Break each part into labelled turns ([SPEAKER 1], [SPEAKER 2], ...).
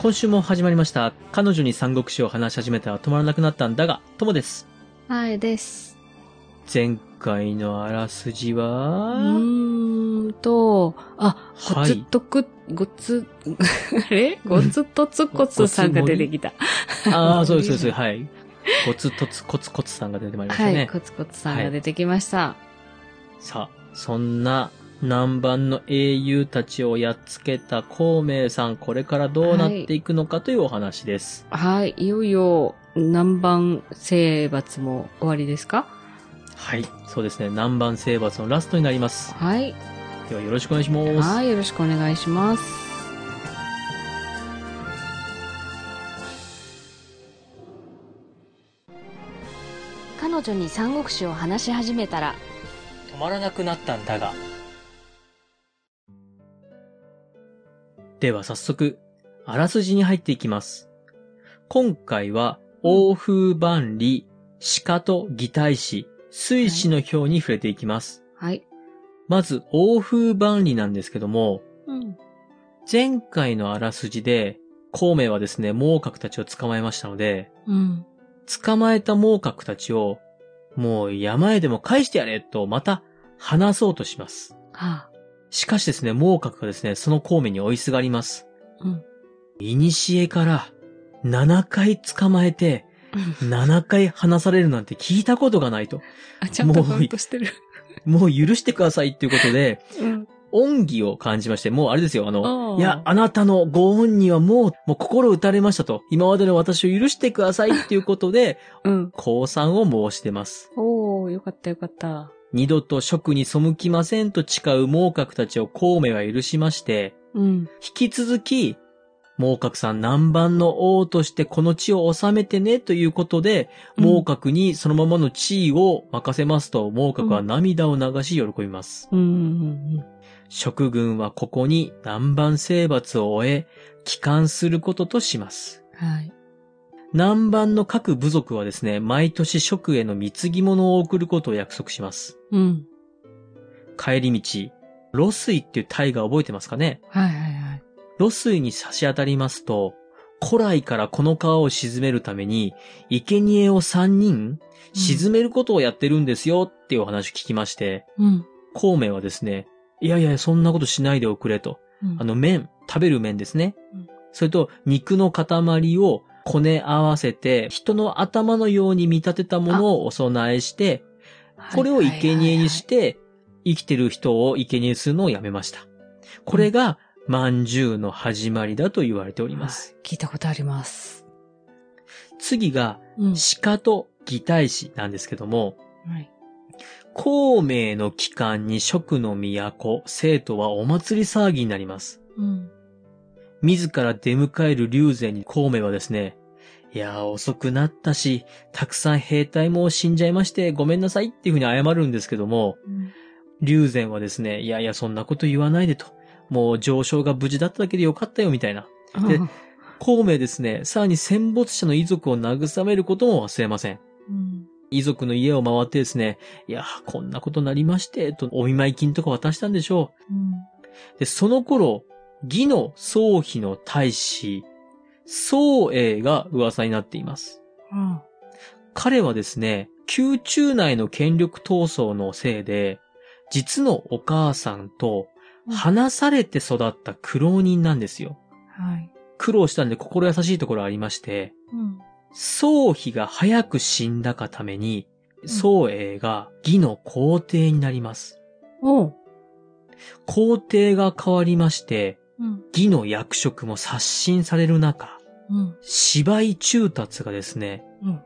[SPEAKER 1] 今週も始まりました。彼女に三国志を話し始めたら止まらなくなったんだが、ともです。
[SPEAKER 2] はいです。
[SPEAKER 1] 前回のあらすじ
[SPEAKER 2] う
[SPEAKER 1] は、
[SPEAKER 2] ーんと、あ、ご
[SPEAKER 1] はい
[SPEAKER 2] つっとく、ごつ、あれ？ごつとつこつさんが出てきた。
[SPEAKER 1] ああ、そうです、そうです。はい。コツとつコツコツさんが出てまいりましたね。
[SPEAKER 2] はい、コツコツさんが出てきました。
[SPEAKER 1] さあ、そんな南蛮の英雄たちをやっつけた孔明さん、これからどうなっていくのかというお話です。
[SPEAKER 2] はい、いよいよ南蛮征伐も終わりですか？
[SPEAKER 1] はい。そうですね。南蛮征伐のラストになります。
[SPEAKER 2] はい。
[SPEAKER 1] ではよろしくお願いします。
[SPEAKER 2] はい、よろしくお願いします。彼女に三国志を話し始めたら、
[SPEAKER 1] 止まらなくなったんだが。では早速、あらすじに入っていきます。今回は、欧風万里、鹿と擬態師、水死の表に触れていきます。
[SPEAKER 2] はい。
[SPEAKER 1] まず、欧風万里なんですけども、
[SPEAKER 2] うん。
[SPEAKER 1] 前回のあらすじで、孔明はですね、猛角たちを捕まえましたので、
[SPEAKER 2] うん。
[SPEAKER 1] 捕まえた猛角たちを、もう山へでも返してやれと、また、話そうとします。
[SPEAKER 2] はあ。
[SPEAKER 1] しかしですね、猛角がですね、その孔明に追いすがります。
[SPEAKER 2] うん。
[SPEAKER 1] いにしえから、7回捕まえて、7回話されるなんて聞いたことがないと。
[SPEAKER 2] あ、ちゃんとカウントしてる。
[SPEAKER 1] もう許してくださいっていうことで、
[SPEAKER 2] うん。
[SPEAKER 1] 恩義を感じまして、もうあれですよ、あの、いや、あなたのご恩にはもう、もう心打たれましたと。今までの私を許してくださいっていうことで、
[SPEAKER 2] うん。
[SPEAKER 1] 降参を申してます。
[SPEAKER 2] おー、よかったよかった。
[SPEAKER 1] 二度と職に背きませんと誓う猛角たちを孔明は許しまして、
[SPEAKER 2] うん。
[SPEAKER 1] 引き続き、猛角さん南蛮の王としてこの地を治めてねということで、猛角にそのままの地位を任せますと、猛角は涙を流し喜びます。職軍はここに南蛮征伐を終え、帰還することとします。
[SPEAKER 2] はい。
[SPEAKER 1] 南蛮の各部族はですね、毎年職への貢ぎ物を送ることを約束します。
[SPEAKER 2] うん。
[SPEAKER 1] 帰り道、露水っていう大河覚えてますかね？
[SPEAKER 2] はいはいはい。
[SPEAKER 1] 露水に差し当たりますと、古来からこの川を沈めるために、生贄を3人沈めることをやってるんですよっていうお話を聞きまして、
[SPEAKER 2] うん。
[SPEAKER 1] 孔明はですね、いやいや、そんなことしないでおくれと。
[SPEAKER 2] うん
[SPEAKER 1] あの麺、食べる麺ですね。
[SPEAKER 2] うん
[SPEAKER 1] それと肉の塊をこね合わせて、人の頭のように見立てたものをお供えして、これを生贄にして、生きてる人を生贄にするのをやめました。これが、饅頭の始まりだと言われております。
[SPEAKER 2] はい。聞いたことあります。
[SPEAKER 1] 次が、
[SPEAKER 2] うん。
[SPEAKER 1] 鹿と擬態師なんですけども、
[SPEAKER 2] はい。
[SPEAKER 1] 孔明の期間に蜀の都、生徒はお祭り騒ぎになります。
[SPEAKER 2] うん。
[SPEAKER 1] 自ら出迎える龍禅に孔明はですね、いやー遅くなったし、たくさん兵隊も死んじゃいましてごめんなさいっていうふうに謝るんですけども、
[SPEAKER 2] うん。
[SPEAKER 1] 龍禅はですね、いやいやそんなこと言わないでと。もう上昇が無事だっただけでよかったよみたいな。で孔明ですね、さらに戦没者の遺族を慰めることも忘れません。
[SPEAKER 2] うん。
[SPEAKER 1] 遺族の家を回ってですね、いやーこんなことなりまして、とお見舞い金とか渡したんでしょう。
[SPEAKER 2] うん。
[SPEAKER 1] で、その頃、義の宗妃の大使、宗英が噂になっています。
[SPEAKER 2] うん。
[SPEAKER 1] 彼はですね、宮中内の権力闘争のせいで、実のお母さんと離されて育った苦労人なんですよ。
[SPEAKER 2] はい。
[SPEAKER 1] 苦労したんで心優しいところありまして、
[SPEAKER 2] うん。
[SPEAKER 1] 宗妃が早く死んだがために、宗英が義の皇帝になります。
[SPEAKER 2] おう。
[SPEAKER 1] 皇帝が変わりまして、
[SPEAKER 2] うん。
[SPEAKER 1] 義の役職も刷新される中、
[SPEAKER 2] うん。
[SPEAKER 1] 芝居中達がですね、
[SPEAKER 2] うん。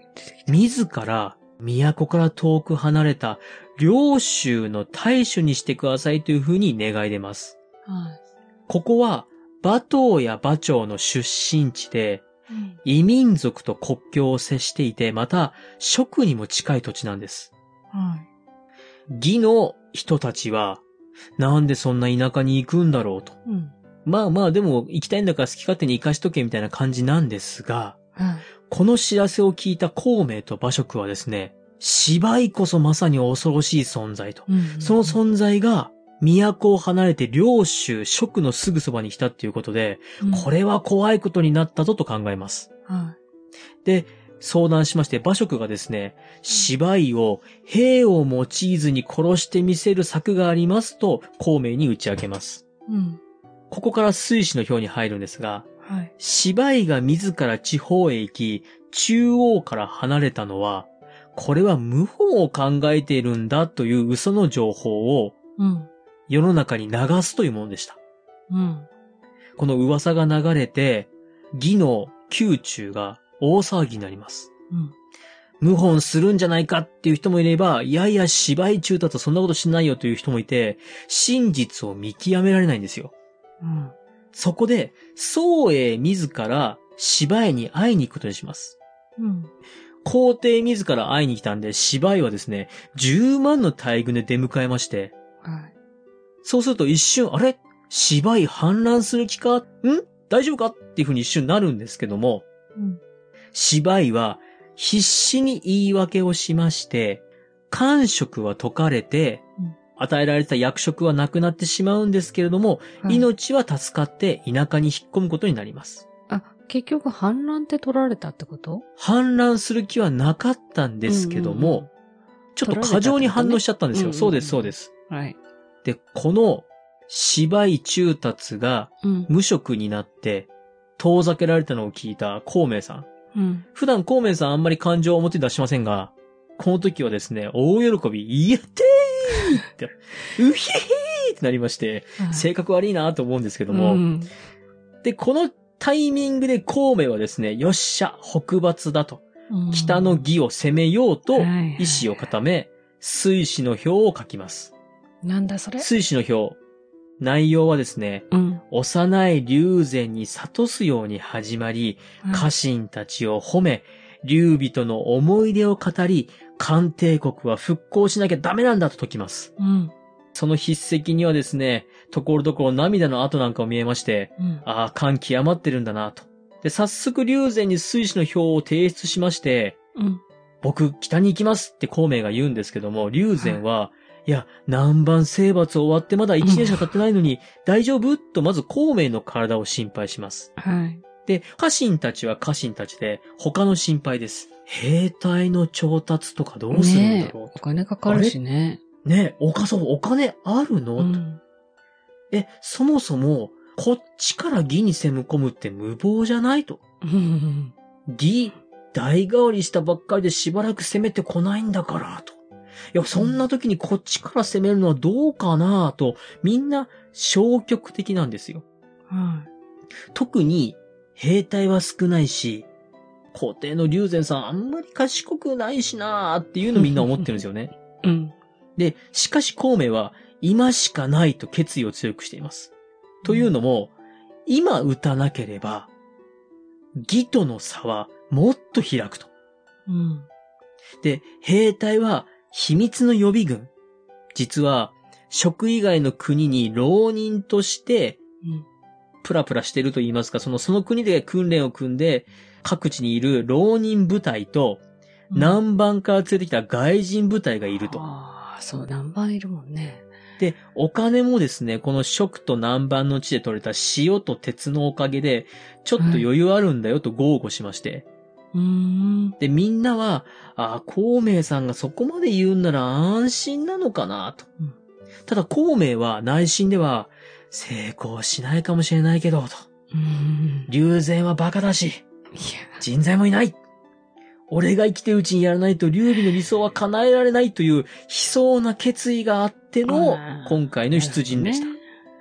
[SPEAKER 1] 自ら都から遠く離れた領州の大主にしてくださいというふうに願い出ます。
[SPEAKER 2] はい。
[SPEAKER 1] ここは馬頭や馬長の出身地で
[SPEAKER 2] うん。
[SPEAKER 1] 異民族と国境を接していて、また職にも近い土地なんです。
[SPEAKER 2] はい。
[SPEAKER 1] 義の人たちは、なんでそんな田舎に行くんだろうと。
[SPEAKER 2] うん。
[SPEAKER 1] まあまあでも行きたいんだから好き勝手に行かしとけみたいな感じなんですが、
[SPEAKER 2] はい。
[SPEAKER 1] この知らせを聞いた孔明と馬謖はですね、芝居こそまさに恐ろしい存在と。
[SPEAKER 2] うん
[SPEAKER 1] その存在が都を離れて領州、蜀のすぐそばに来たっていうことで、これは怖いことになったぞと考えます。
[SPEAKER 2] は
[SPEAKER 1] で、相談しまして、馬謖がですね、芝居を兵を用いずに殺してみせる策がありますと、孔明に打ち明けます。
[SPEAKER 2] い。うん。
[SPEAKER 1] ここから水死の表に入るんですが、
[SPEAKER 2] はい。
[SPEAKER 1] 芝居が自ら地方へ行き、中央から離れたのは、これは謀反を考えているんだという嘘の情報を
[SPEAKER 2] うん。
[SPEAKER 1] 世の中に流すというものでした。
[SPEAKER 2] うん。
[SPEAKER 1] この噂が流れて、義の宮中が大騒ぎになります。
[SPEAKER 2] うん。
[SPEAKER 1] 謀反するんじゃないかっていう人もいれば、いやいや芝居中だとそんなことしないよという人もいて、真実を見極められないんですよ。
[SPEAKER 2] うん。
[SPEAKER 1] そこで、宋英自ら芝居に会いに行くことにします。
[SPEAKER 2] うん。
[SPEAKER 1] 皇帝自ら会いに来たんで、芝居はですね、10万の大軍で出迎えまして、
[SPEAKER 2] はい。
[SPEAKER 1] そうすると一瞬、あれ？芝居反乱する気か？ん？大丈夫か？っていうふうに一瞬なるんですけども、
[SPEAKER 2] うん。
[SPEAKER 1] 芝居は必死に言い訳をしまして、官職は解かれて
[SPEAKER 2] うん、
[SPEAKER 1] 与えられた役職はなくなってしまうんですけれども、
[SPEAKER 2] はい
[SPEAKER 1] 命は助かって田舎に引っ込むことになります。
[SPEAKER 2] あ、結局反乱って取られたってこと？
[SPEAKER 1] 反乱する気はなかったんですけども、
[SPEAKER 2] うんうんうん
[SPEAKER 1] ちょっと過剰に反応しちゃったんですよ。
[SPEAKER 2] 取られたってこと？ね
[SPEAKER 1] そうです、そうです。
[SPEAKER 2] はい。
[SPEAKER 1] で、この芝居中達が
[SPEAKER 2] うん。
[SPEAKER 1] 無職になって遠ざけられたのを聞いた孔明さん。
[SPEAKER 2] うん。
[SPEAKER 1] 普段孔明さんあんまり感情を表に出しませんが、この時はですね、大喜び、やってーって、うひひーってなりまして、性格悪いなと思うんですけども、
[SPEAKER 2] うん。
[SPEAKER 1] で、このタイミングで孔明はですね、よっしゃ、北伐だと、北の義を攻めようと、意志を固め、水死の表を書きます。
[SPEAKER 2] なんだそれ？
[SPEAKER 1] 水死の表。内容はですね、
[SPEAKER 2] うん。
[SPEAKER 1] 幼い龍禅に諭すように始まり、家臣たちを褒め、劉備との思い出を語り、漢帝国は復興しなきゃダメなんだと説きます。
[SPEAKER 2] うん。
[SPEAKER 1] その筆跡にはですね、ところどころ涙の跡なんかを見えまして、
[SPEAKER 2] うん。
[SPEAKER 1] ああ、感極まってるんだなと。で、早速龍禅に水死の表を提出しまして、
[SPEAKER 2] うん。
[SPEAKER 1] 僕、北に行きますって孔明が言うんですけども、龍禅は、いや、南蛮征伐終わってまだ1年しか経ってないのに、大丈夫？とまず孔明の体を心配します。
[SPEAKER 2] はい。
[SPEAKER 1] で、家臣たちは家臣たちで、他の心配です。兵隊の調達とかどうするんだ
[SPEAKER 2] ねえ
[SPEAKER 1] ろ
[SPEAKER 2] お金かかるしね。
[SPEAKER 1] う。ねえ、おかそう、お金あるの、
[SPEAKER 2] うん。
[SPEAKER 1] え、そもそも、こっちから義に攻め込むって無謀じゃないと。
[SPEAKER 2] うん。
[SPEAKER 1] 義、代替わりしたばっかりでしばらく攻めてこないんだから、と。いや、そんな時にこっちから攻めるのはどうかな、と、みんな消極的なんですよ。
[SPEAKER 2] は
[SPEAKER 1] 特に、兵隊は少ないし、皇帝の龍禅さんあんまり賢くないしなーっていうのみんな思ってるんですよね。
[SPEAKER 2] い。うん。
[SPEAKER 1] で、しかし孔明は今しかないと決意を強くしています。というのも、今打たなければ、義との差はもっと開くと。
[SPEAKER 2] うん。
[SPEAKER 1] で、兵隊は秘密の予備軍。実は、職以外の国に浪人として、
[SPEAKER 2] うん。
[SPEAKER 1] プラプラしてると言いますか、その、その国で訓練を組んで、各地にいる浪人部隊と、南蛮から連れてきた外人部隊がいると。
[SPEAKER 2] ああ、そう、何番いるもんね。
[SPEAKER 1] で、お金もですね、この食と南蛮の地で取れた塩と鉄のおかげで、ちょっと余裕あるんだよと豪語しまして。
[SPEAKER 2] うーん。
[SPEAKER 1] で、みんなは、ああ、孔明さんがそこまで言うんなら安心なのかなと。
[SPEAKER 2] うん
[SPEAKER 1] ただ、孔明は内心では、成功しないかもしれないけど、と。
[SPEAKER 2] うん。
[SPEAKER 1] 龍禅はバカだし。人材もいない。俺が生きてるうちにやらないと劉備の理想は叶えられないという悲壮な決意があっての今回の出陣でした。
[SPEAKER 2] ね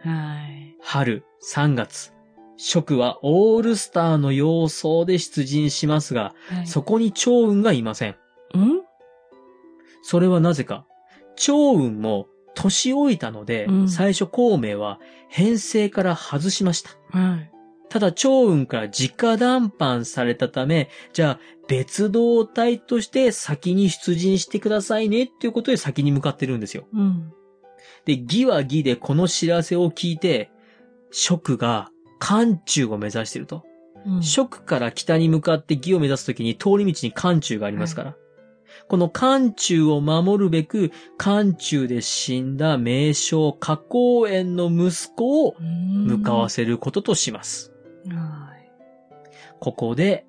[SPEAKER 2] はい。
[SPEAKER 1] 春3月、蜀はオールスターの様相で出陣しますが、
[SPEAKER 2] はい
[SPEAKER 1] そこに趙雲がいません。
[SPEAKER 2] うん？
[SPEAKER 1] それはなぜか。趙雲も年老いたので、
[SPEAKER 2] うん
[SPEAKER 1] 最初孔明は編成から外しました。
[SPEAKER 2] はい。
[SPEAKER 1] ただ趙雲から直談判されたため、じゃあ別動隊として先に出陣してくださいねっていうことで先に向かってるんですよ。
[SPEAKER 2] うん。
[SPEAKER 1] で、義は義でこの知らせを聞いて、蜀が漢中を目指していると。
[SPEAKER 2] うん
[SPEAKER 1] 蜀から北に向かって義を目指すときに通り道に漢中がありますから。この漢中を守るべく、漢中で死んだ名将花公園の息子を向かわせることとします。
[SPEAKER 2] はい。
[SPEAKER 1] ここで、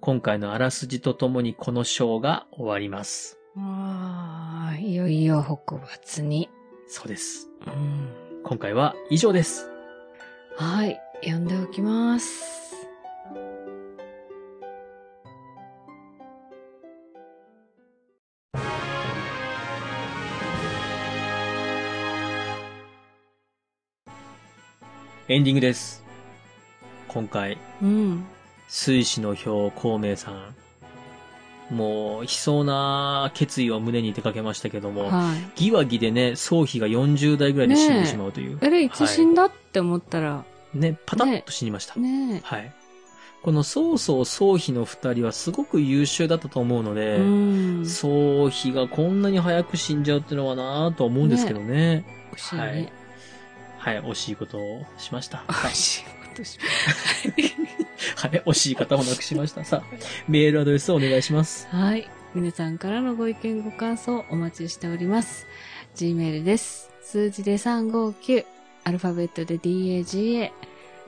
[SPEAKER 1] 今回のあらすじとともにこの章が終わります。
[SPEAKER 2] ああ、いよいよ北伐に。
[SPEAKER 1] そうです。
[SPEAKER 2] うん。
[SPEAKER 1] 今回は以上です。
[SPEAKER 2] はい。読んでおきます。
[SPEAKER 1] エンディングです。今回、
[SPEAKER 2] うん。
[SPEAKER 1] 水死の表孔明さん。もう、悲壮な決意を胸に出かけましたけども、
[SPEAKER 2] はい。
[SPEAKER 1] 義は義でね、宗妃が40代ぐらいで死んでしまうという。
[SPEAKER 2] あれ、いつ死んだって思ったら、
[SPEAKER 1] ね、パタッと死にました。
[SPEAKER 2] ね
[SPEAKER 1] はい。この曹操宗妃の二人はすごく優秀だったと思うの
[SPEAKER 2] え。
[SPEAKER 1] で、
[SPEAKER 2] うん。
[SPEAKER 1] 宗妃がこんなに早く死んじゃうっていうのはなぁとは思うんですけどね。
[SPEAKER 2] 惜しいね。
[SPEAKER 1] はい、惜しいことをしました。
[SPEAKER 2] 惜しいことし
[SPEAKER 1] はい、惜しい方をなくしました。さあ、メールアドレスをお願いします。
[SPEAKER 2] はい。皆さんからのご意見ご感想お待ちしております。Gmail です。数字で359、アルファベットで DAGA、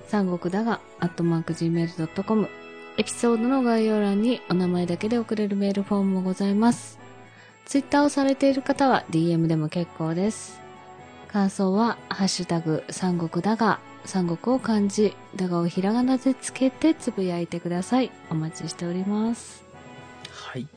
[SPEAKER 2] 三国だが、アットマーク Gmail.com。エピソードの概要欄にお名前だけで送れるメールフォームもございます。Twitter をされている方は DM でも結構です。感想は、ハッシュタグ、三国だが、三国を漢字、だがをひらがなでつけてつぶやいてください。お待ちしております。
[SPEAKER 1] はい。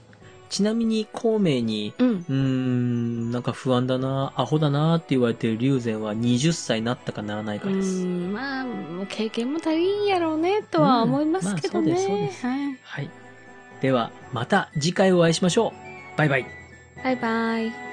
[SPEAKER 1] ちなみに、孔明に、
[SPEAKER 2] うん。
[SPEAKER 1] うーん、なんか不安だな、アホだなって言われてる龍禅は20歳になったかならないか
[SPEAKER 2] う
[SPEAKER 1] です。
[SPEAKER 2] ん、まあ、もう経験も足りんやろうね、とは思いますけどね。
[SPEAKER 1] うんまあそうですそう
[SPEAKER 2] はい。
[SPEAKER 1] はい。では、また次回お会いしましょう。バイバイ。
[SPEAKER 2] バイバイ。